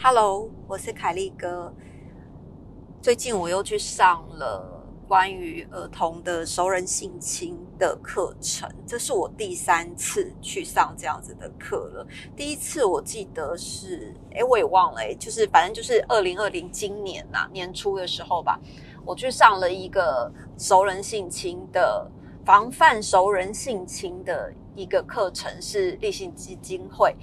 Hello，我是凯丽哥。最近我又去上了。关于儿童的熟人性侵的课程，这是我第三次去上这样子的课了。第一次我记得是，哎，我也忘了，哎，就是反正就是二零二零今年呐年初的时候吧，我去上了一个熟人性侵的防范熟人性侵的一个课程，是立信基金会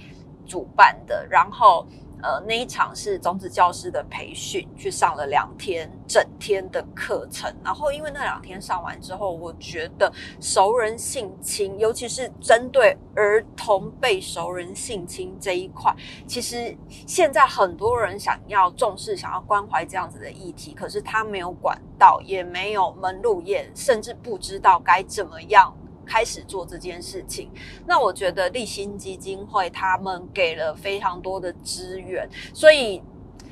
主办的，然后。呃，那一场是种子教师的培训，去上了两天整天的课程。然后，因为那两天上完之后，我觉得熟人性侵，尤其是针对儿童被熟人性侵这一块，其实现在很多人想要重视、想要关怀这样子的议题，可是他没有管道，也没有门路，也甚至不知道该怎么样。开始做这件事情，那我觉得立新基金会他们给了非常多的资源，所以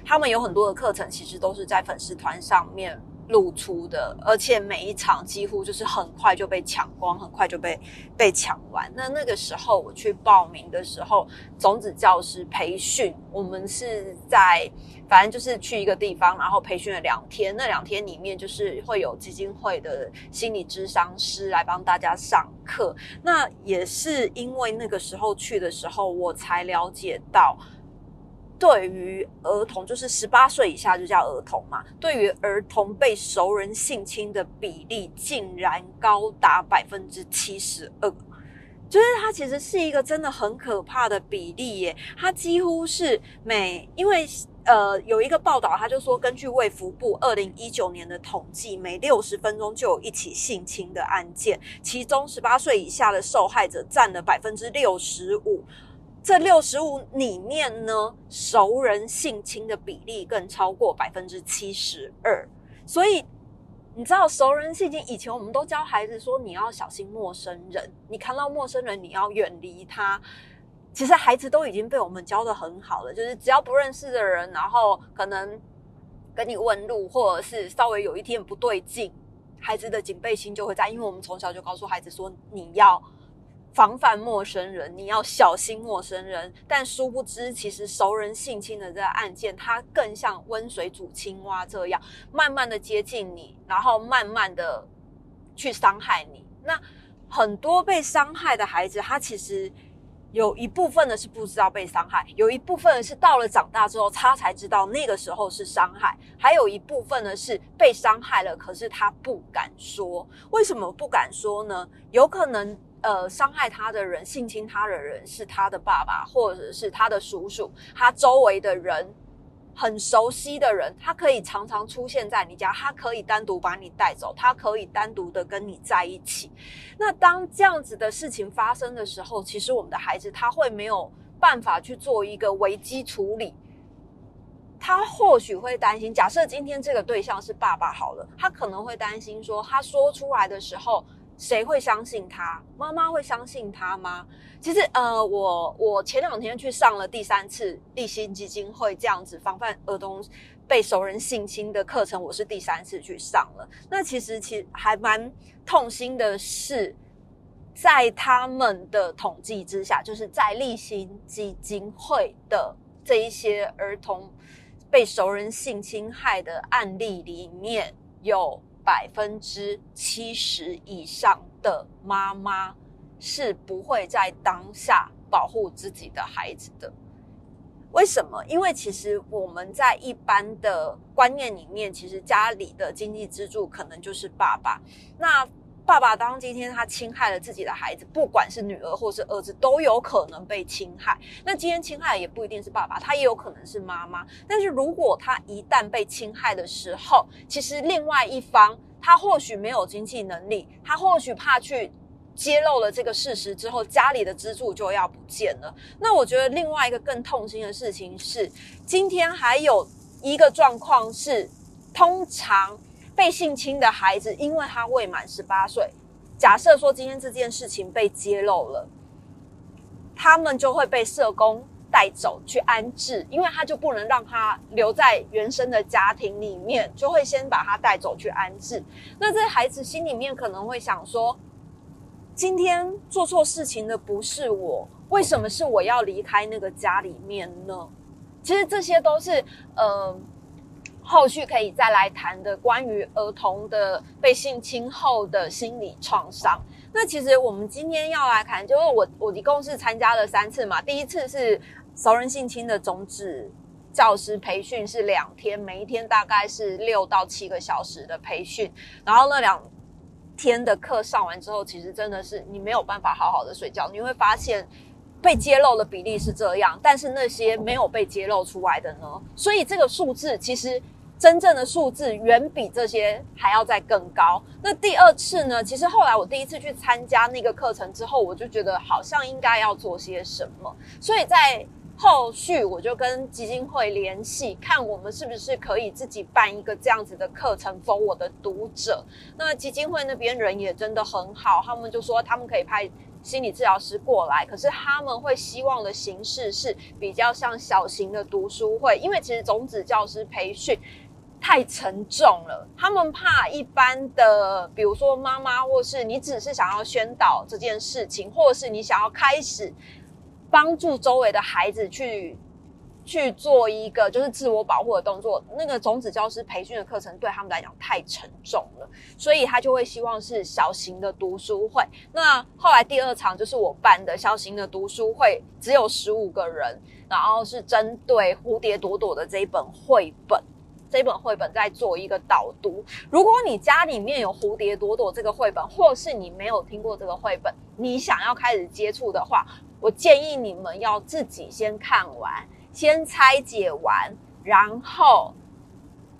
他们有很多的课程，其实都是在粉丝团上面。露出的，而且每一场几乎就是很快就被抢光，很快就被被抢完。那那个时候我去报名的时候，种子教师培训，我们是在反正就是去一个地方，然后培训了两天。那两天里面就是会有基金会的心理咨商师来帮大家上课。那也是因为那个时候去的时候，我才了解到。对于儿童，就是十八岁以下就叫儿童嘛。对于儿童被熟人性侵的比例，竟然高达百分之七十二，就是它其实是一个真的很可怕的比例耶。它几乎是每，因为呃有一个报道，他就说，根据卫福部二零一九年的统计，每六十分钟就有一起性侵的案件，其中十八岁以下的受害者占了百分之六十五。这六十五里面呢，熟人性侵的比例更超过百分之七十二。所以你知道，熟人性侵以前我们都教孩子说，你要小心陌生人，你看到陌生人你要远离他。其实孩子都已经被我们教的很好了，就是只要不认识的人，然后可能跟你问路，或者是稍微有一天不对劲，孩子的警备心就会在，因为我们从小就告诉孩子说，你要。防范陌生人，你要小心陌生人。但殊不知，其实熟人性侵的这个案件，它更像温水煮青蛙这样，慢慢的接近你，然后慢慢的去伤害你。那很多被伤害的孩子，他其实有一部分的是不知道被伤害，有一部分是到了长大之后，他才知道那个时候是伤害，还有一部分呢是被伤害了，可是他不敢说。为什么不敢说呢？有可能。呃，伤害他的人、性侵他的人是他的爸爸，或者是他的叔叔，他周围的人很熟悉的人，他可以常常出现在你家，他可以单独把你带走，他可以单独的跟你在一起。那当这样子的事情发生的时候，其实我们的孩子他会没有办法去做一个危机处理，他或许会担心，假设今天这个对象是爸爸好了，他可能会担心说，他说出来的时候。谁会相信他？妈妈会相信他吗？其实，呃，我我前两天去上了第三次立新基金会这样子防范儿童被熟人性侵的课程，我是第三次去上了。那其实，其实还蛮痛心的是，在他们的统计之下，就是在立新基金会的这一些儿童被熟人性侵害的案例里面有。百分之七十以上的妈妈是不会在当下保护自己的孩子的。为什么？因为其实我们在一般的观念里面，其实家里的经济支柱可能就是爸爸。那爸爸当今天他侵害了自己的孩子，不管是女儿或是儿子，都有可能被侵害。那今天侵害也不一定是爸爸，他也有可能是妈妈。但是如果他一旦被侵害的时候，其实另外一方他或许没有经济能力，他或许怕去揭露了这个事实之后，家里的支柱就要不见了。那我觉得另外一个更痛心的事情是，今天还有一个状况是，通常。被性侵的孩子，因为他未满十八岁，假设说今天这件事情被揭露了，他们就会被社工带走去安置，因为他就不能让他留在原生的家庭里面，就会先把他带走去安置。那这孩子心里面可能会想说：今天做错事情的不是我，为什么是我要离开那个家里面呢？其实这些都是呃。后续可以再来谈的关于儿童的被性侵后的心理创伤。那其实我们今天要来谈，就是我我一共是参加了三次嘛。第一次是熟人性侵的种子教师培训，是两天，每一天大概是六到七个小时的培训。然后那两天的课上完之后，其实真的是你没有办法好好的睡觉。你会发现被揭露的比例是这样，但是那些没有被揭露出来的呢？所以这个数字其实。真正的数字远比这些还要再更高。那第二次呢？其实后来我第一次去参加那个课程之后，我就觉得好像应该要做些什么。所以在后续我就跟基金会联系，看我们是不是可以自己办一个这样子的课程，for 我的读者。那基金会那边人也真的很好，他们就说他们可以派心理治疗师过来，可是他们会希望的形式是比较像小型的读书会，因为其实种子教师培训。太沉重了，他们怕一般的，比如说妈妈，或是你只是想要宣导这件事情，或者是你想要开始帮助周围的孩子去去做一个就是自我保护的动作，那个种子教师培训的课程对他们来讲太沉重了，所以他就会希望是小型的读书会。那后来第二场就是我办的小型的读书会，只有十五个人，然后是针对蝴蝶朵朵的这一本绘本。这本绘本在做一个导读。如果你家里面有《蝴蝶朵朵》这个绘本，或是你没有听过这个绘本，你想要开始接触的话，我建议你们要自己先看完，先拆解完，然后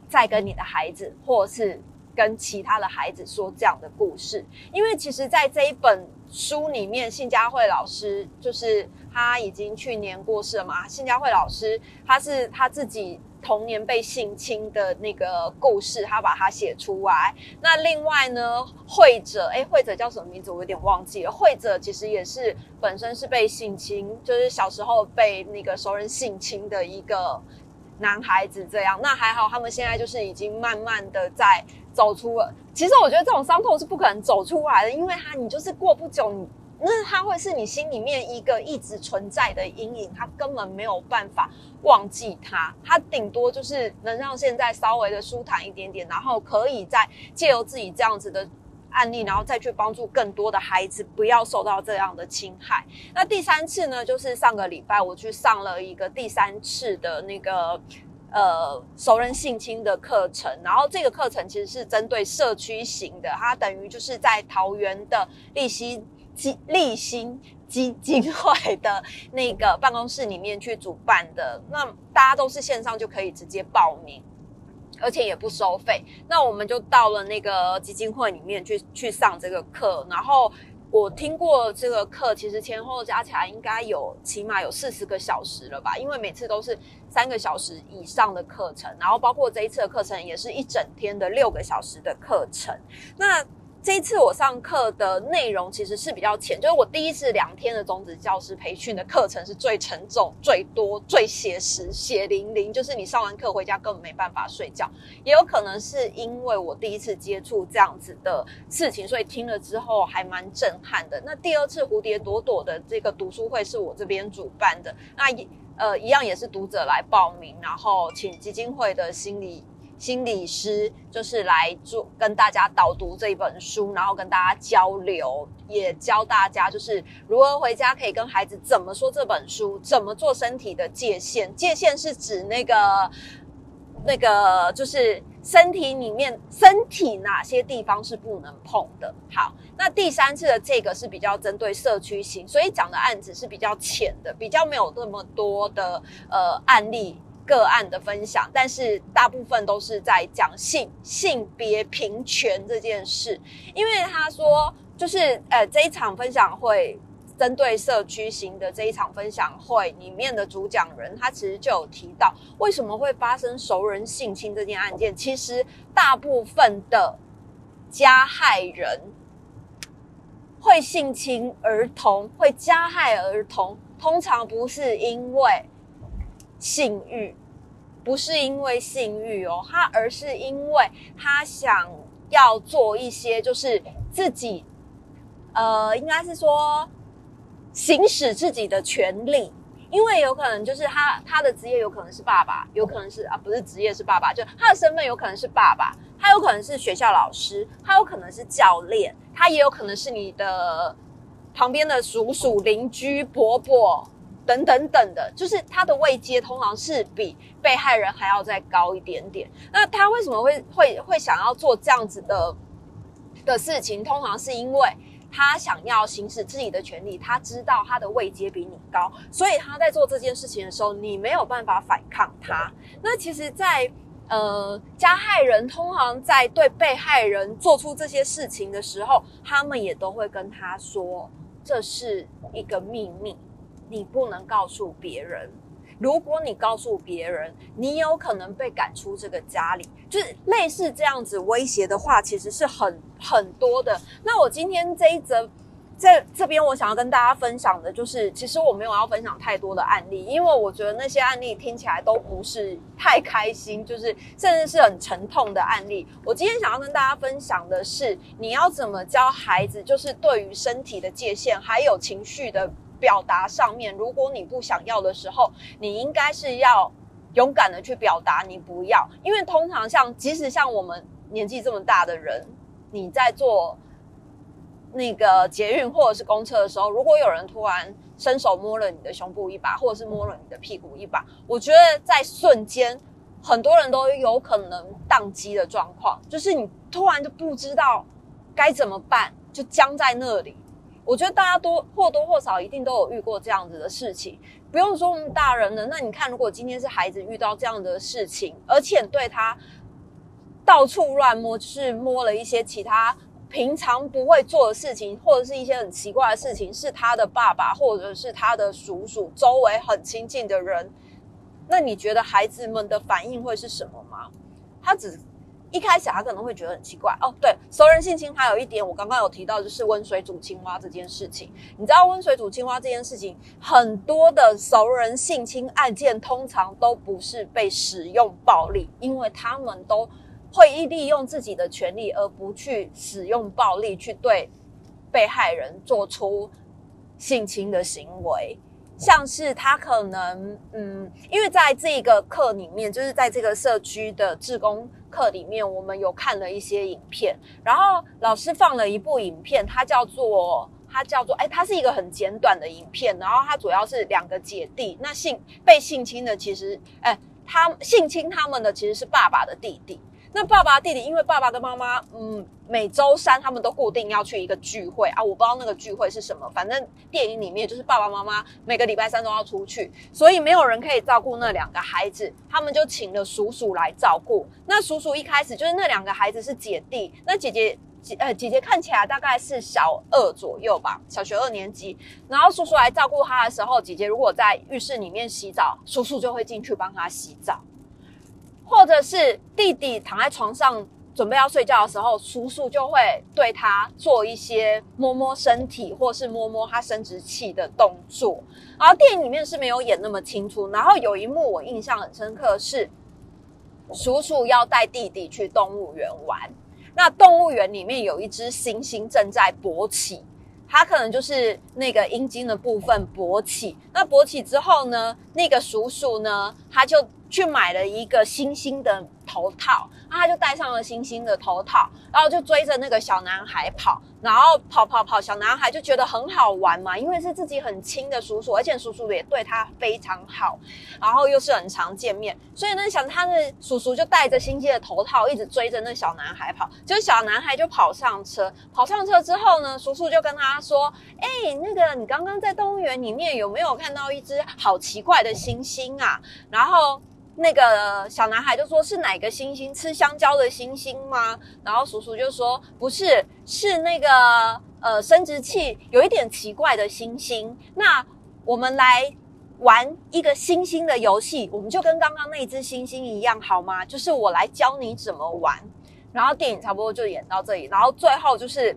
再跟你的孩子，或是跟其他的孩子说这样的故事。因为其实，在这一本书里面，信佳慧老师就是他已经去年过世了嘛。信佳慧老师，他是他自己。童年被性侵的那个故事，他把它写出来。那另外呢，会者，哎，会者叫什么名字？我有点忘记了。会者其实也是本身是被性侵，就是小时候被那个熟人性侵的一个男孩子。这样，那还好，他们现在就是已经慢慢的在走出了。其实我觉得这种伤痛是不可能走出来的，因为他你就是过不久你。那它会是你心里面一个一直存在的阴影，它根本没有办法忘记它，它顶多就是能让现在稍微的舒坦一点点，然后可以再借由自己这样子的案例，然后再去帮助更多的孩子不要受到这样的侵害。那第三次呢，就是上个礼拜我去上了一个第三次的那个呃熟人性侵的课程，然后这个课程其实是针对社区型的，它等于就是在桃园的立新。基立新基金会的那个办公室里面去主办的，那大家都是线上就可以直接报名，而且也不收费。那我们就到了那个基金会里面去去上这个课，然后我听过这个课，其实前后加起来应该有起码有四十个小时了吧，因为每次都是三个小时以上的课程，然后包括这一次的课程也是一整天的六个小时的课程。那这一次我上课的内容其实是比较浅，就是我第一次两天的种子教师培训的课程是最沉重、最多、最写实、血淋淋，就是你上完课回家根本没办法睡觉。也有可能是因为我第一次接触这样子的事情，所以听了之后还蛮震撼的。那第二次蝴蝶朵朵的这个读书会是我这边主办的，那呃一样也是读者来报名，然后请基金会的心理。心理师就是来做跟大家导读这一本书，然后跟大家交流，也教大家就是如何回家可以跟孩子怎么说这本书，怎么做身体的界限。界限是指那个那个就是身体里面身体哪些地方是不能碰的。好，那第三次的这个是比较针对社区型，所以讲的案子是比较浅的，比较没有那么多的呃案例。个案的分享，但是大部分都是在讲性性别平权这件事。因为他说，就是呃这一场分享会针对社区型的这一场分享会里面的主讲人，他其实就有提到，为什么会发生熟人性侵这件案件？其实大部分的加害人会性侵儿童，会加害儿童。通常不是因为性欲，不是因为性欲哦，他而是因为他想要做一些就是自己，呃，应该是说行使自己的权利。因为有可能就是他他的职业有可能是爸爸，有可能是啊不是职业是爸爸，就他的身份有可能是爸爸，他有可能是学校老师，他有可能是教练，他也有可能是你的旁边的叔叔、邻居、伯伯等等等的，就是他的位阶通常是比被害人还要再高一点点。那他为什么会会会想要做这样子的的事情？通常是因为。他想要行使自己的权利，他知道他的位阶比你高，所以他在做这件事情的时候，你没有办法反抗他。那其实，在呃加害人通常在对被害人做出这些事情的时候，他们也都会跟他说，这是一个秘密，你不能告诉别人。如果你告诉别人，你有可能被赶出这个家里，就是类似这样子威胁的话，其实是很很多的。那我今天这一则在这边，我想要跟大家分享的，就是其实我没有要分享太多的案例，因为我觉得那些案例听起来都不是太开心，就是甚至是很沉痛的案例。我今天想要跟大家分享的是，你要怎么教孩子，就是对于身体的界限还有情绪的。表达上面，如果你不想要的时候，你应该是要勇敢的去表达你不要，因为通常像即使像我们年纪这么大的人，你在做那个捷运或者是公车的时候，如果有人突然伸手摸了你的胸部一把，或者是摸了你的屁股一把，我觉得在瞬间很多人都有可能宕机的状况，就是你突然就不知道该怎么办，就僵在那里。我觉得大家多或多或少一定都有遇过这样子的事情，不用说我们大人了。那你看，如果今天是孩子遇到这样的事情，而且对他到处乱摸，就是摸了一些其他平常不会做的事情，或者是一些很奇怪的事情，是他的爸爸或者是他的叔叔周围很亲近的人，那你觉得孩子们的反应会是什么吗？他只。一开始他可能会觉得很奇怪哦，对，熟人性侵还有一点，我刚刚有提到就是温水煮青蛙这件事情。你知道温水煮青蛙这件事情，很多的熟人性侵案件通常都不是被使用暴力，因为他们都会利用自己的权利，而不去使用暴力去对被害人做出性侵的行为。像是他可能，嗯，因为在这个课里面，就是在这个社区的志工。课里面我们有看了一些影片，然后老师放了一部影片，它叫做它叫做哎，它是一个很简短的影片，然后它主要是两个姐弟，那性被性侵的其实哎，他性侵他们的其实是爸爸的弟弟。那爸爸弟弟，因为爸爸跟妈妈，嗯，每周三他们都固定要去一个聚会啊，我不知道那个聚会是什么，反正电影里面就是爸爸妈妈每个礼拜三都要出去，所以没有人可以照顾那两个孩子，他们就请了叔叔来照顾。那叔叔一开始就是那两个孩子是姐弟，那姐姐姐呃姐姐看起来大概是小二左右吧，小学二年级，然后叔叔来照顾他的时候，姐姐如果在浴室里面洗澡，叔叔就会进去帮他洗澡。或者是弟弟躺在床上准备要睡觉的时候，叔叔就会对他做一些摸摸身体，或是摸摸他生殖器的动作。然后电影里面是没有演那么清楚。然后有一幕我印象很深刻，是叔叔要带弟弟去动物园玩。那动物园里面有一只猩猩正在勃起，它可能就是那个阴茎的部分勃起。那勃起之后呢，那个叔叔呢，他就。去买了一个星星的头套，那他就戴上了星星的头套，然后就追着那个小男孩跑，然后跑跑跑，小男孩就觉得很好玩嘛，因为是自己很亲的叔叔，而且叔叔也对他非常好，然后又是很常见面，所以呢，想他的叔叔就戴着星星的头套，一直追着那小男孩跑，就小男孩就跑上车，跑上车之后呢，叔叔就跟他说：“哎，那个你刚刚在动物园里面有没有看到一只好奇怪的猩猩啊？”然后。那个小男孩就说：“是哪个猩猩？吃香蕉的猩猩吗？”然后叔叔就说：“不是，是那个呃生殖器有一点奇怪的猩猩。那我们来玩一个猩猩的游戏，我们就跟刚刚那只猩猩一样，好吗？就是我来教你怎么玩。然后电影差不多就演到这里，然后最后就是。”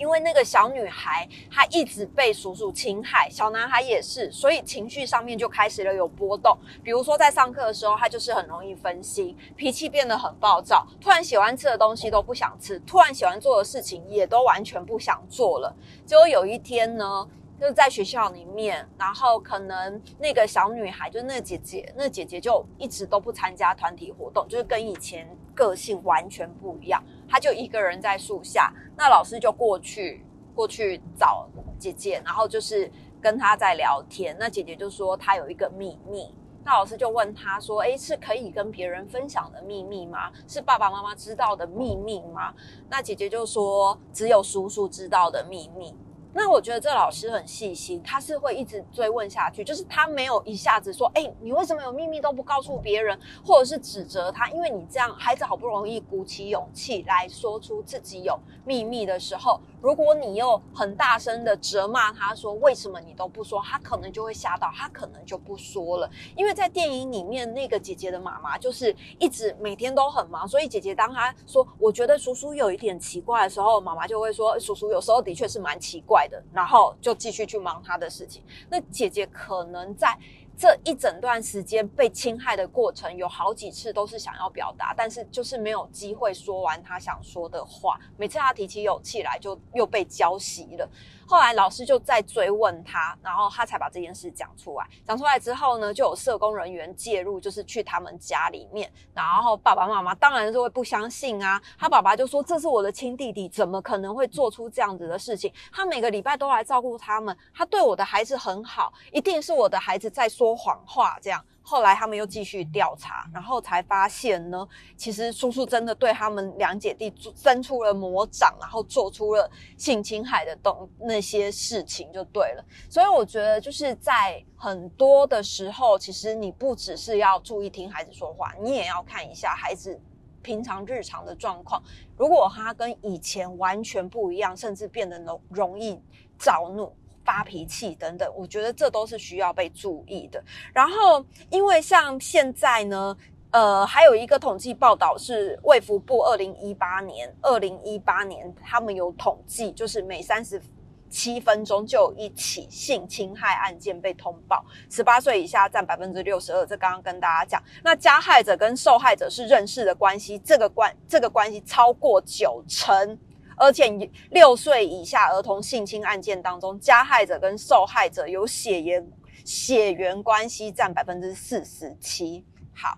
因为那个小女孩她一直被叔叔侵害，小男孩也是，所以情绪上面就开始了有波动。比如说在上课的时候，他就是很容易分心，脾气变得很暴躁，突然喜欢吃的东西都不想吃，突然喜欢做的事情也都完全不想做了。结果有一天呢。就是在学校里面，然后可能那个小女孩，就是那个姐姐，那姐姐就一直都不参加团体活动，就是跟以前个性完全不一样。他就一个人在树下，那老师就过去过去找姐姐，然后就是跟他在聊天。那姐姐就说她有一个秘密，那老师就问他说：“诶，是可以跟别人分享的秘密吗？是爸爸妈妈知道的秘密吗？”那姐姐就说：“只有叔叔知道的秘密。”那我觉得这老师很细心，他是会一直追问下去，就是他没有一下子说，哎，你为什么有秘密都不告诉别人，或者是指责他，因为你这样，孩子好不容易鼓起勇气来说出自己有秘密的时候。如果你又很大声的责骂他说为什么你都不说，他可能就会吓到，他可能就不说了。因为在电影里面，那个姐姐的妈妈就是一直每天都很忙，所以姐姐当她说我觉得叔叔有一点奇怪的时候，妈妈就会说叔叔有时候的确是蛮奇怪然后就继续去忙他的事情。那姐姐可能在。这一整段时间被侵害的过程，有好几次都是想要表达，但是就是没有机会说完她想说的话。每次她提起勇气来，就又被浇熄了。后来老师就再追问他，然后他才把这件事讲出来。讲出来之后呢，就有社工人员介入，就是去他们家里面。然后爸爸妈妈当然是会不相信啊。他爸爸就说：“这是我的亲弟弟，怎么可能会做出这样子的事情？他每个礼拜都来照顾他们，他对我的孩子很好，一定是我的孩子在说谎话。”这样。后来他们又继续调查，然后才发现呢，其实叔叔真的对他们两姐弟伸出了魔掌，然后做出了性侵害的动那些事情，就对了。所以我觉得就是在很多的时候，其实你不只是要注意听孩子说话，你也要看一下孩子平常日常的状况。如果他跟以前完全不一样，甚至变得容容易躁怒。发脾气等等，我觉得这都是需要被注意的。然后，因为像现在呢，呃，还有一个统计报道是卫福部二零一八年，二零一八年他们有统计，就是每三十七分钟就有一起性侵害案件被通报，十八岁以下占百分之六十二。这刚刚跟大家讲，那加害者跟受害者是认识的关系，这个关这个关系超过九成。而且六岁以下儿童性侵案件当中，加害者跟受害者有血缘血缘关系占百分之四十七。好，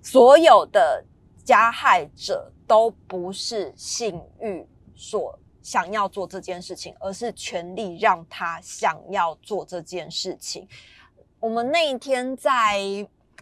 所有的加害者都不是性欲所想要做这件事情，而是权力让他想要做这件事情。我们那一天在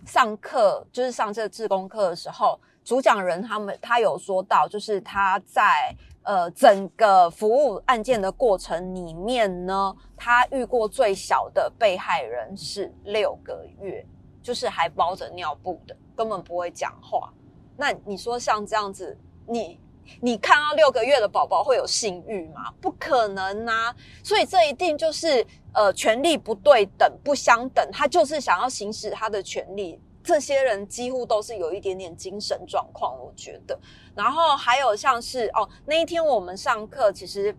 上课，就是上这个自工课的时候，主讲人他们他有说到，就是他在。呃，整个服务案件的过程里面呢，他遇过最小的被害人是六个月，就是还包着尿布的，根本不会讲话。那你说像这样子，你你看到六个月的宝宝会有性欲吗？不可能啊！所以这一定就是呃，权力不对等、不相等，他就是想要行使他的权利。这些人几乎都是有一点点精神状况，我觉得。然后还有像是哦，那一天我们上课，其实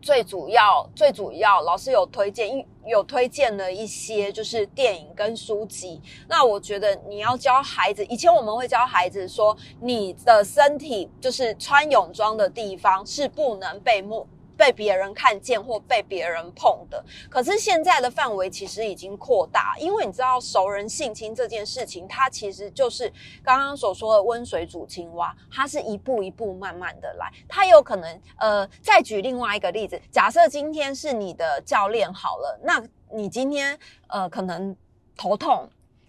最主要、最主要，老师有推荐，有推荐了一些就是电影跟书籍。那我觉得你要教孩子，以前我们会教孩子说，你的身体就是穿泳装的地方是不能被摸。被别人看见或被别人碰的，可是现在的范围其实已经扩大，因为你知道熟人性侵这件事情，它其实就是刚刚所说的温水煮青蛙，它是一步一步慢慢的来，它有可能呃，再举另外一个例子，假设今天是你的教练好了，那你今天呃可能头痛，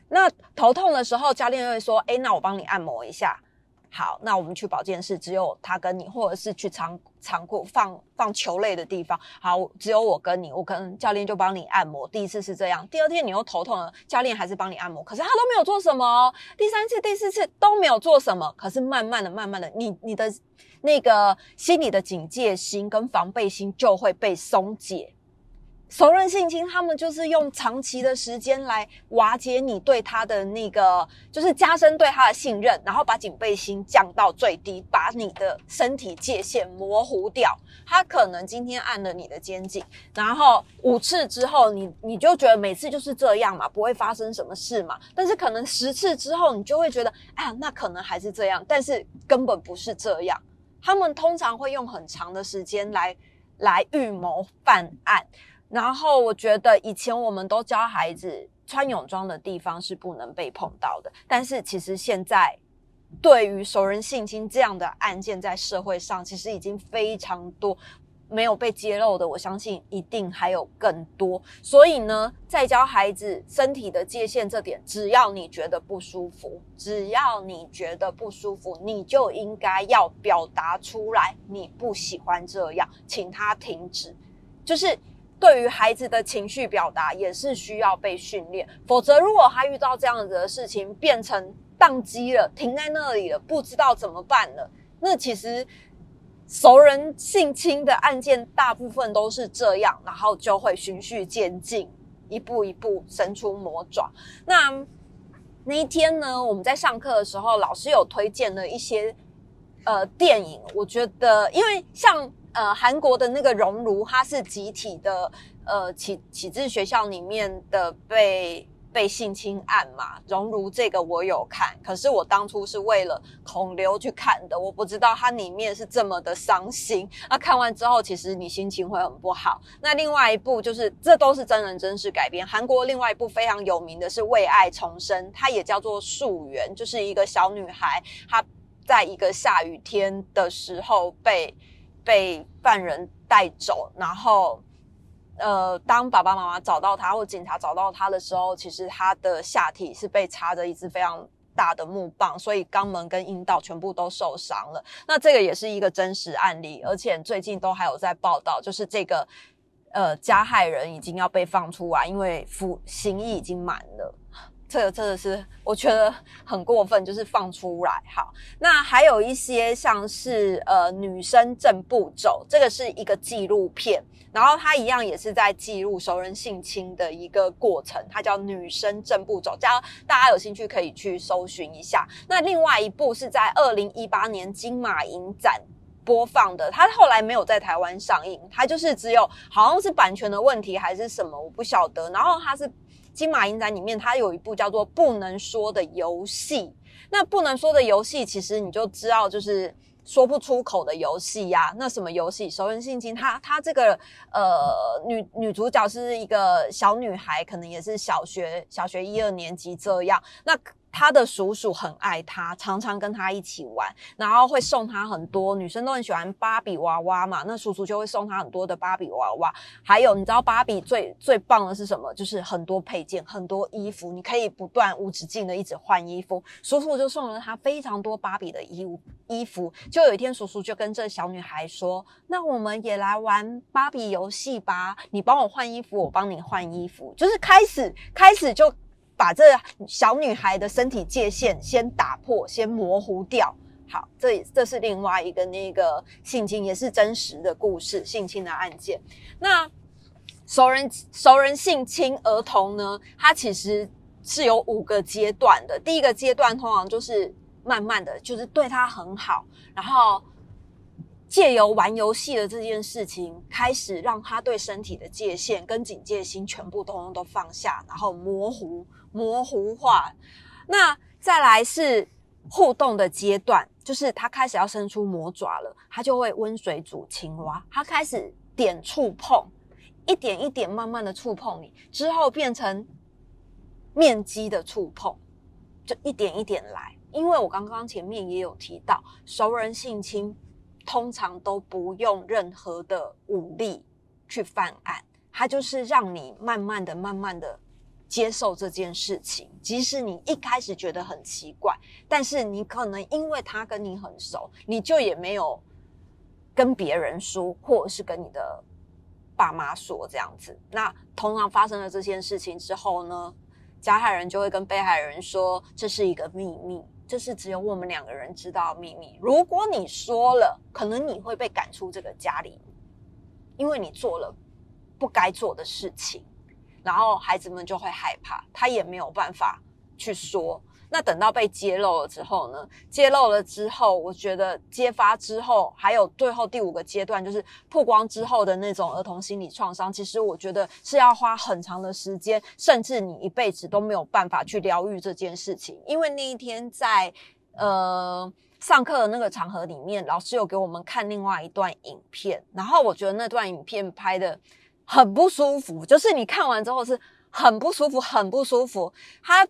那头痛的时候，教练会说，哎，那我帮你按摩一下。好，那我们去保健室，只有他跟你，或者是去仓仓库放放球类的地方。好，只有我跟你，我跟教练就帮你按摩。第一次是这样，第二天你又头痛了，教练还是帮你按摩，可是他都没有做什么。第三次、第四次都没有做什么，可是慢慢的、慢慢的，你你的那个心里的警戒心跟防备心就会被松解。熟人性侵，他们就是用长期的时间来瓦解你对他的那个，就是加深对他的信任，然后把警备心降到最低，把你的身体界限模糊掉。他可能今天按了你的肩颈，然后五次之后，你你就觉得每次就是这样嘛，不会发生什么事嘛。但是可能十次之后，你就会觉得，哎呀，那可能还是这样，但是根本不是这样。他们通常会用很长的时间来来预谋犯案。然后我觉得以前我们都教孩子穿泳装的地方是不能被碰到的，但是其实现在对于熟人性侵这样的案件，在社会上其实已经非常多没有被揭露的，我相信一定还有更多。所以呢，在教孩子身体的界限这点，只要你觉得不舒服，只要你觉得不舒服，你就应该要表达出来，你不喜欢这样，请他停止，就是。对于孩子的情绪表达也是需要被训练，否则如果他遇到这样子的事情，变成宕机了，停在那里了，不知道怎么办了，那其实熟人性侵的案件大部分都是这样，然后就会循序渐进，一步一步伸出魔爪。那那一天呢，我们在上课的时候，老师有推荐了一些呃电影，我觉得因为像。呃，韩国的那个熔炉，它是集体的，呃，启启智学校里面的被被性侵案嘛。熔炉这个我有看，可是我当初是为了孔刘去看的，我不知道它里面是这么的伤心。那看完之后，其实你心情会很不好。那另外一部就是，这都是真人真事改编。韩国另外一部非常有名的是《为爱重生》，它也叫做《溯源》，就是一个小女孩，她在一个下雨天的时候被。被犯人带走，然后，呃，当爸爸妈妈找到他或警察找到他的时候，其实他的下体是被插着一支非常大的木棒，所以肛门跟阴道全部都受伤了。那这个也是一个真实案例，而且最近都还有在报道，就是这个呃加害人已经要被放出来，因为服刑役已经满了。这个真的是我觉得很过分，就是放出来。好，那还有一些像是呃女生正步走，这个是一个纪录片，然后它一样也是在记录熟人性侵的一个过程，它叫女生正步走，大家大家有兴趣可以去搜寻一下。那另外一部是在二零一八年金马影展播放的，它后来没有在台湾上映，它就是只有好像是版权的问题还是什么，我不晓得。然后它是。金马影展里面，它有一部叫做《不能说的游戏》。那不能说的游戏，其实你就知道，就是说不出口的游戏呀。那什么游戏？熟人性侵。它它这个呃女女主角是一个小女孩，可能也是小学小学一二年级这样。那他的叔叔很爱他，常常跟他一起玩，然后会送他很多。女生都很喜欢芭比娃娃嘛，那叔叔就会送他很多的芭比娃娃。还有，你知道芭比最最棒的是什么？就是很多配件，很多衣服，你可以不断无止境的一直换衣服。叔叔就送了他非常多芭比的衣物衣服。就有一天，叔叔就跟这小女孩说：“那我们也来玩芭比游戏吧，你帮我换衣服，我帮你换衣服。”就是开始开始就。把这小女孩的身体界限先打破，先模糊掉。好，这这是另外一个那个性侵，也是真实的故事，性侵的案件。那熟人熟人性侵儿童呢？它其实是有五个阶段的。第一个阶段通常就是慢慢的就是对他很好，然后。借由玩游戏的这件事情，开始让他对身体的界限跟警戒心全部通通都放下，然后模糊模糊化。那再来是互动的阶段，就是他开始要伸出魔爪了，他就会温水煮青蛙，他开始点触碰，一点一点慢慢的触碰你，之后变成面积的触碰，就一点一点来。因为我刚刚前面也有提到，熟人性侵。通常都不用任何的武力去犯案，他就是让你慢慢的、慢慢的接受这件事情。即使你一开始觉得很奇怪，但是你可能因为他跟你很熟，你就也没有跟别人说，或者是跟你的爸妈说这样子。那通常发生了这件事情之后呢，加害人就会跟被害人说这是一个秘密。就是只有我们两个人知道秘密。如果你说了，可能你会被赶出这个家里，因为你做了不该做的事情，然后孩子们就会害怕，他也没有办法去说。那等到被揭露了之后呢？揭露了之后，我觉得揭发之后，还有最后第五个阶段，就是曝光之后的那种儿童心理创伤。其实我觉得是要花很长的时间，甚至你一辈子都没有办法去疗愈这件事情。因为那一天在呃上课的那个场合里面，老师有给我们看另外一段影片，然后我觉得那段影片拍的很不舒服，就是你看完之后是很不舒服，很不舒服。他。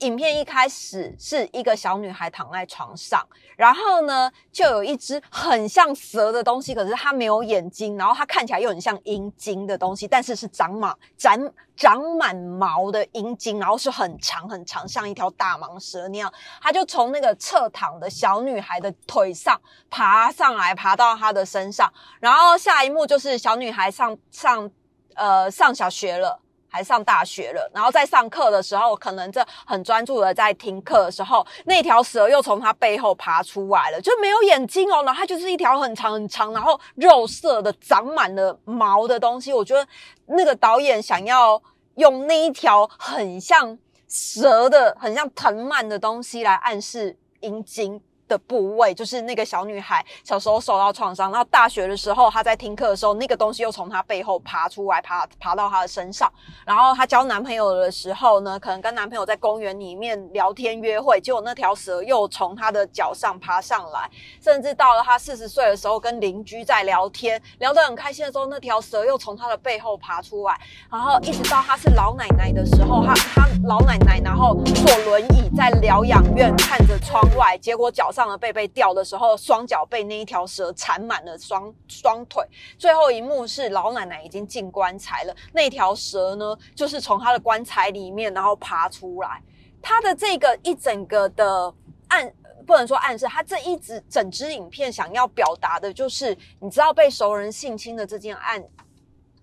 影片一开始是一个小女孩躺在床上，然后呢，就有一只很像蛇的东西，可是它没有眼睛，然后它看起来又很像阴茎的东西，但是是长满长长满毛的阴茎，然后是很长很长，像一条大蟒蛇那样。它就从那个侧躺的小女孩的腿上爬上来，爬到她的身上，然后下一幕就是小女孩上上呃上小学了。还上大学了，然后在上课的时候，可能这很专注的在听课的时候，那条蛇又从他背后爬出来了，就没有眼睛哦，然后它就是一条很长很长，然后肉色的长满了毛的东西。我觉得那个导演想要用那一条很像蛇的、很像藤蔓的东西来暗示阴茎。的部位就是那个小女孩小时候受到创伤，然后大学的时候她在听课的时候，那个东西又从她背后爬出来，爬爬到她的身上。然后她交男朋友的时候呢，可能跟男朋友在公园里面聊天约会，结果那条蛇又从她的脚上爬上来。甚至到了她四十岁的时候，跟邻居在聊天，聊得很开心的时候，那条蛇又从她的背后爬出来。然后一直到她是老奶奶的时候，她她老奶奶然后坐轮椅在疗养院看着窗外，结果脚。上了背被吊的时候，双脚被那一条蛇缠满了双双腿。最后一幕是老奶奶已经进棺材了，那条蛇呢，就是从她的棺材里面然后爬出来。他的这个一整个的暗，不能说暗示，他这一直整支影片想要表达的就是，你知道被熟人性侵的这件案，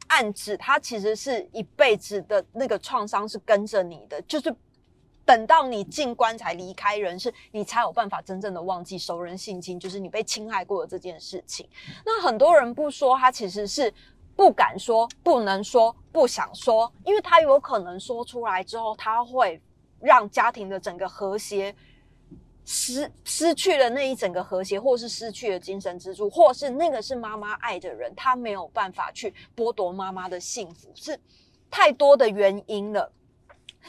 案子他其实是一辈子的那个创伤是跟着你的，就是。等到你进棺材离开人世，你才有办法真正的忘记熟人性侵，就是你被侵害过的这件事情。那很多人不说，他其实是不敢说、不能说、不想说，因为他有可能说出来之后，他会让家庭的整个和谐失失去了那一整个和谐，或是失去了精神支柱，或是那个是妈妈爱的人，他没有办法去剥夺妈妈的幸福，是太多的原因了。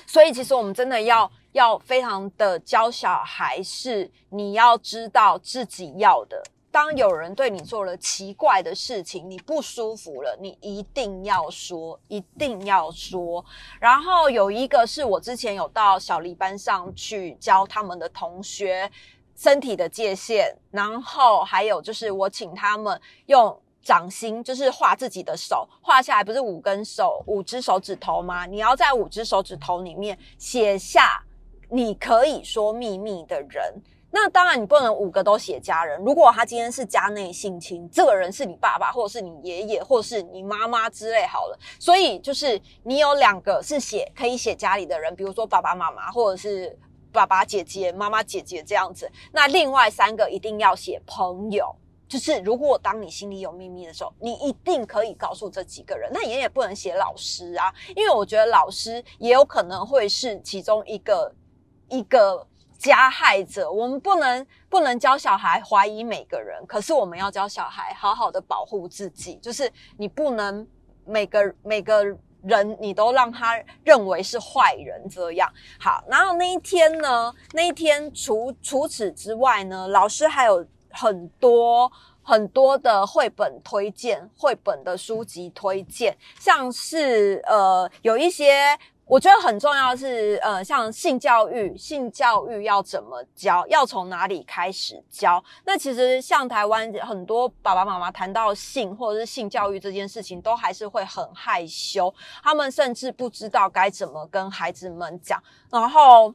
所以，其实我们真的要要非常的教小孩，是你要知道自己要的。当有人对你做了奇怪的事情，你不舒服了，你一定要说，一定要说。然后有一个是我之前有到小黎班上去教他们的同学身体的界限，然后还有就是我请他们用。掌心就是画自己的手，画下来不是五根手、五只手指头吗？你要在五只手指头里面写下你可以说秘密的人。那当然，你不能五个都写家人。如果他今天是家内性侵，这个人是你爸爸，或者是你爷爷，或者是你妈妈之类好了。所以就是你有两个是写可以写家里的人，比如说爸爸妈妈，或者是爸爸姐姐、妈妈姐姐这样子。那另外三个一定要写朋友。就是如果当你心里有秘密的时候，你一定可以告诉这几个人。那也也不能写老师啊，因为我觉得老师也有可能会是其中一个一个加害者。我们不能不能教小孩怀疑每个人，可是我们要教小孩好好的保护自己。就是你不能每个每个人你都让他认为是坏人这样。好，然后那一天呢，那一天除除此之外呢，老师还有。很多很多的绘本推荐，绘本的书籍推荐，像是呃有一些我觉得很重要是呃像性教育，性教育要怎么教，要从哪里开始教？那其实像台湾很多爸爸妈妈谈到性或者是性教育这件事情，都还是会很害羞，他们甚至不知道该怎么跟孩子们讲，然后。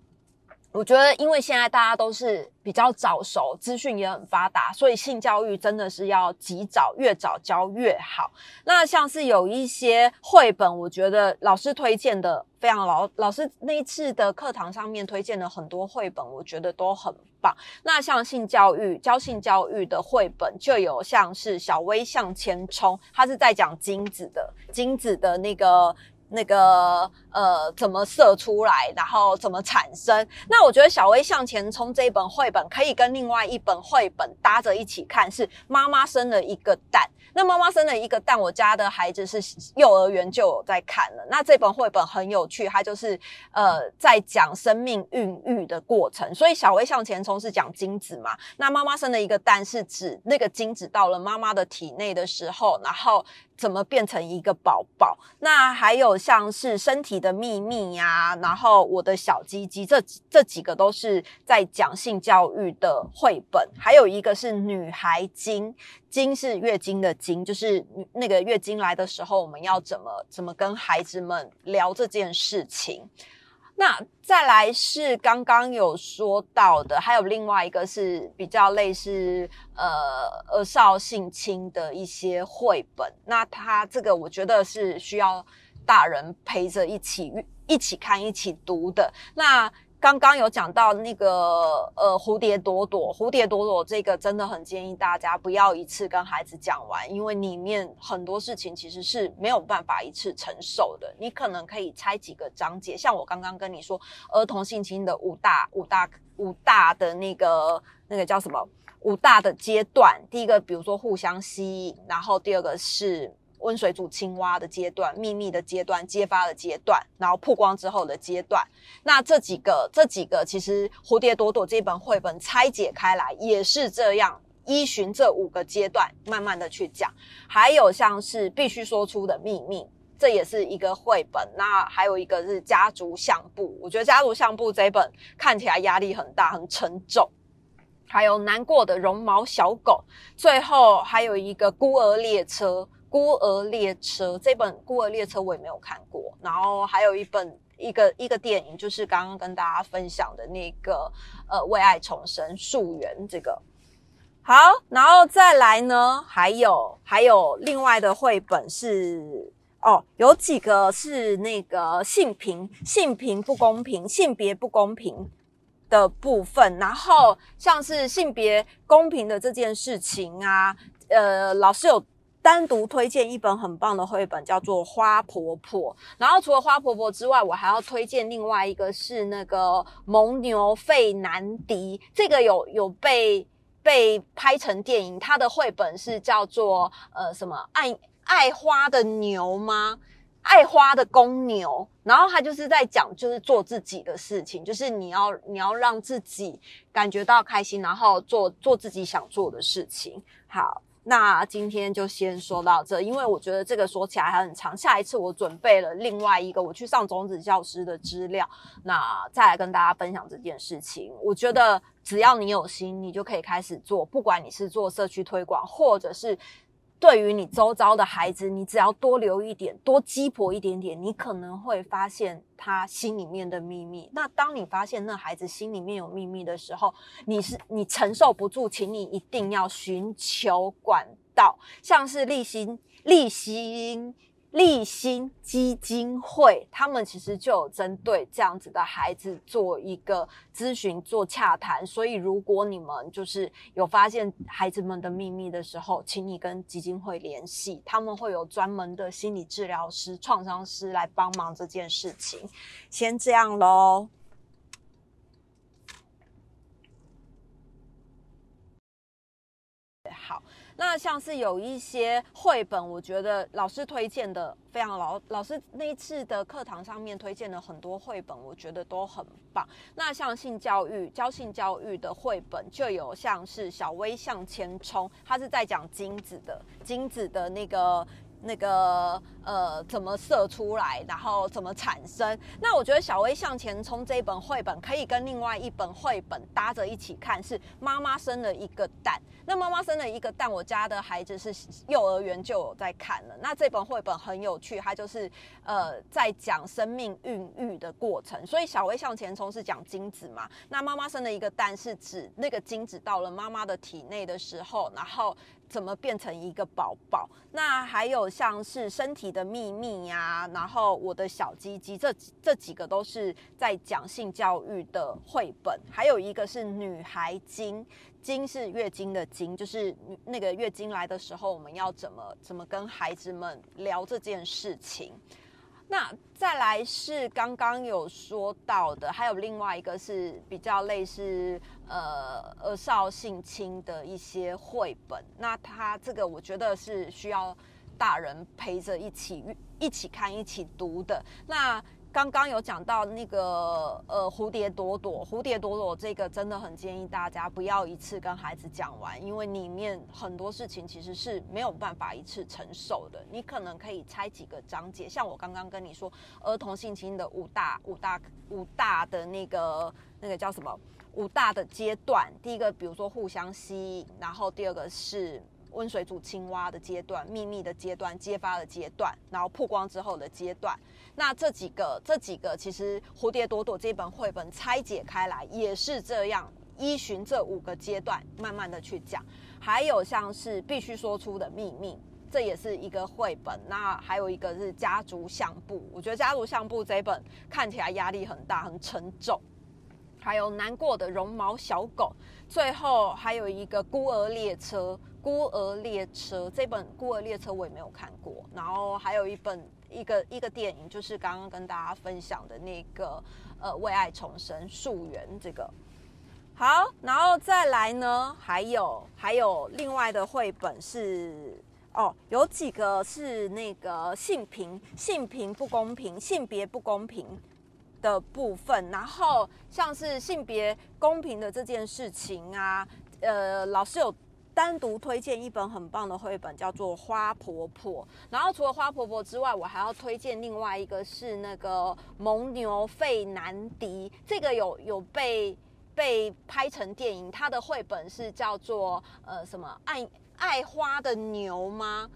我觉得，因为现在大家都是比较早熟，资讯也很发达，所以性教育真的是要及早，越早教越好。那像是有一些绘本，我觉得老师推荐的非常老，老师那一次的课堂上面推荐了很多绘本，我觉得都很棒。那像性教育教性教育的绘本，就有像是小薇向前冲，它是在讲精子的精子的那个。那个呃，怎么射出来，然后怎么产生？那我觉得《小薇向前冲》这一本绘本可以跟另外一本绘本搭着一起看，是妈妈生了一个蛋。那妈妈生了一个蛋，我家的孩子是幼儿园就有在看了。那这本绘本很有趣，它就是呃在讲生命孕育的过程。所以《小薇向前冲》是讲精子嘛？那妈妈生了一个蛋，是指那个精子到了妈妈的体内的时候，然后。怎么变成一个宝宝？那还有像是身体的秘密呀，然后我的小鸡鸡，这这几个都是在讲性教育的绘本。还有一个是女孩经，经是月经的经，就是那个月经来的时候，我们要怎么怎么跟孩子们聊这件事情。那再来是刚刚有说到的，还有另外一个是比较类似呃呃少性侵的一些绘本。那它这个我觉得是需要大人陪着一起一起看、一起读的。那刚刚有讲到那个呃蝴蝶朵朵，蝴蝶朵朵这个真的很建议大家不要一次跟孩子讲完，因为里面很多事情其实是没有办法一次承受的。你可能可以拆几个章节，像我刚刚跟你说儿童性侵的五大五大五大的那个那个叫什么五大的阶段，第一个比如说互相吸引，然后第二个是。温水煮青蛙的阶段，秘密的阶段，揭发的阶段，然后曝光之后的阶段。那这几个，这几个其实《蝴蝶朵朵》这本绘本拆解开来也是这样，依循这五个阶段慢慢的去讲。还有像是必须说出的秘密，这也是一个绘本。那还有一个是家族相簿，我觉得家族相簿这本看起来压力很大，很沉重。还有难过的绒毛小狗，最后还有一个孤儿列车。孤儿列车这本孤儿列车我也没有看过，然后还有一本一个一个电影，就是刚刚跟大家分享的那个呃为爱重生溯源这个。好，然后再来呢，还有还有另外的绘本是哦，有几个是那个性平性平不公平性别不公平的部分，然后像是性别公平的这件事情啊，呃，老师有。单独推荐一本很棒的绘本，叫做《花婆婆》。然后除了《花婆婆》之外，我还要推荐另外一个是那个《蒙牛费南迪》。这个有有被被拍成电影，它的绘本是叫做呃什么爱爱花的牛吗？爱花的公牛。然后他就是在讲，就是做自己的事情，就是你要你要让自己感觉到开心，然后做做自己想做的事情。好。那今天就先说到这，因为我觉得这个说起来还很长。下一次我准备了另外一个我去上种子教师的资料，那再来跟大家分享这件事情。我觉得只要你有心，你就可以开始做，不管你是做社区推广，或者是。对于你周遭的孩子，你只要多留一点，多鸡婆一点点，你可能会发现他心里面的秘密。那当你发现那孩子心里面有秘密的时候，你是你承受不住，请你一定要寻求管道，像是立心立心。立新基金会，他们其实就有针对这样子的孩子做一个咨询、做洽谈。所以，如果你们就是有发现孩子们的秘密的时候，请你跟基金会联系，他们会有专门的心理治疗师、创伤师来帮忙这件事情。先这样喽。好。那像是有一些绘本，我觉得老师推荐的非常老，老师那一次的课堂上面推荐了很多绘本，我觉得都很棒。那像性教育教性教育的绘本，就有像是小薇向前冲，它是在讲精子的精子的那个那个呃怎么射出来，然后怎么产生。那我觉得《小薇向前冲》这一本绘本可以跟另外一本绘本搭着一起看，是妈妈生了一个蛋。那妈妈生了一个蛋，我家的孩子是幼儿园就有在看了。那这本绘本很有趣，它就是呃在讲生命孕育的过程。所以《小薇向前冲》是讲精子嘛？那妈妈生了一个蛋，是指那个精子到了妈妈的体内的时候，然后。怎么变成一个宝宝？那还有像是身体的秘密呀，然后我的小鸡鸡，这这几个都是在讲性教育的绘本。还有一个是女孩经，经是月经的经，就是那个月经来的时候，我们要怎么怎么跟孩子们聊这件事情。那再来是刚刚有说到的，还有另外一个是比较类似呃儿少性侵的一些绘本。那它这个我觉得是需要大人陪着一起一起看、一起读的。那刚刚有讲到那个呃蝴蝶朵朵，蝴蝶朵朵这个真的很建议大家不要一次跟孩子讲完，因为里面很多事情其实是没有办法一次承受的。你可能可以拆几个章节，像我刚刚跟你说儿童性侵的五大五大五大的那个那个叫什么五大的阶段，第一个比如说互相吸引，然后第二个是。温水煮青蛙的阶段、秘密的阶段、揭发的阶段，然后曝光之后的阶段。那这几个、这几个，其实《蝴蝶朵朵》这本绘本拆解开来也是这样，依循这五个阶段慢慢的去讲。还有像是必须说出的秘密，这也是一个绘本。那还有一个是家族相簿，我觉得家族相簿这本看起来压力很大、很沉重。还有难过的绒毛小狗，最后还有一个孤儿列车。孤儿列车这本孤儿列车我也没有看过，然后还有一本一个一个电影，就是刚刚跟大家分享的那个呃为爱重生溯源这个。好，然后再来呢，还有还有另外的绘本是哦，有几个是那个性平性平不公平性别不公平的部分，然后像是性别公平的这件事情啊，呃，老师有。单独推荐一本很棒的绘本，叫做《花婆婆》。然后除了《花婆婆》之外，我还要推荐另外一个是那个《蒙牛费南迪》。这个有有被被拍成电影，它的绘本是叫做呃什么爱爱花的牛吗？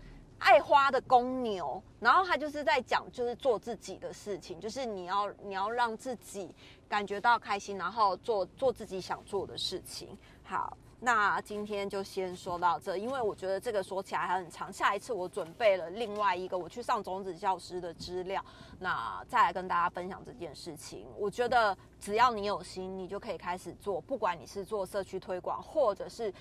爱花的公牛。然后他就是在讲，就是做自己的事情，就是你要你要让自己感觉到开心，然后做做自己想做的事情。好。那今天就先说到这，因为我觉得这个说起来还很长。下一次我准备了另外一个我去上种子教师的资料，那再来跟大家分享这件事情。我觉得只要你有心，你就可以开始做，不管你是做社区推广，或者是。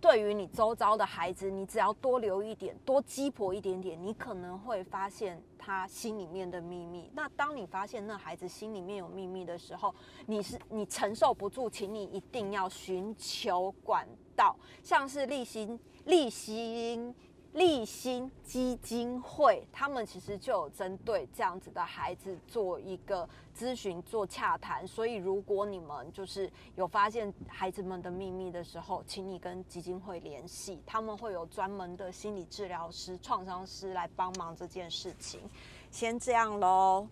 对于你周遭的孩子，你只要多留一点，多鸡婆一点点，你可能会发现他心里面的秘密。那当你发现那孩子心里面有秘密的时候，你是你承受不住，请你一定要寻求管道，像是立心立心。立新基金会，他们其实就有针对这样子的孩子做一个咨询、做洽谈。所以，如果你们就是有发现孩子们的秘密的时候，请你跟基金会联系，他们会有专门的心理治疗师、创伤师来帮忙这件事情。先这样喽。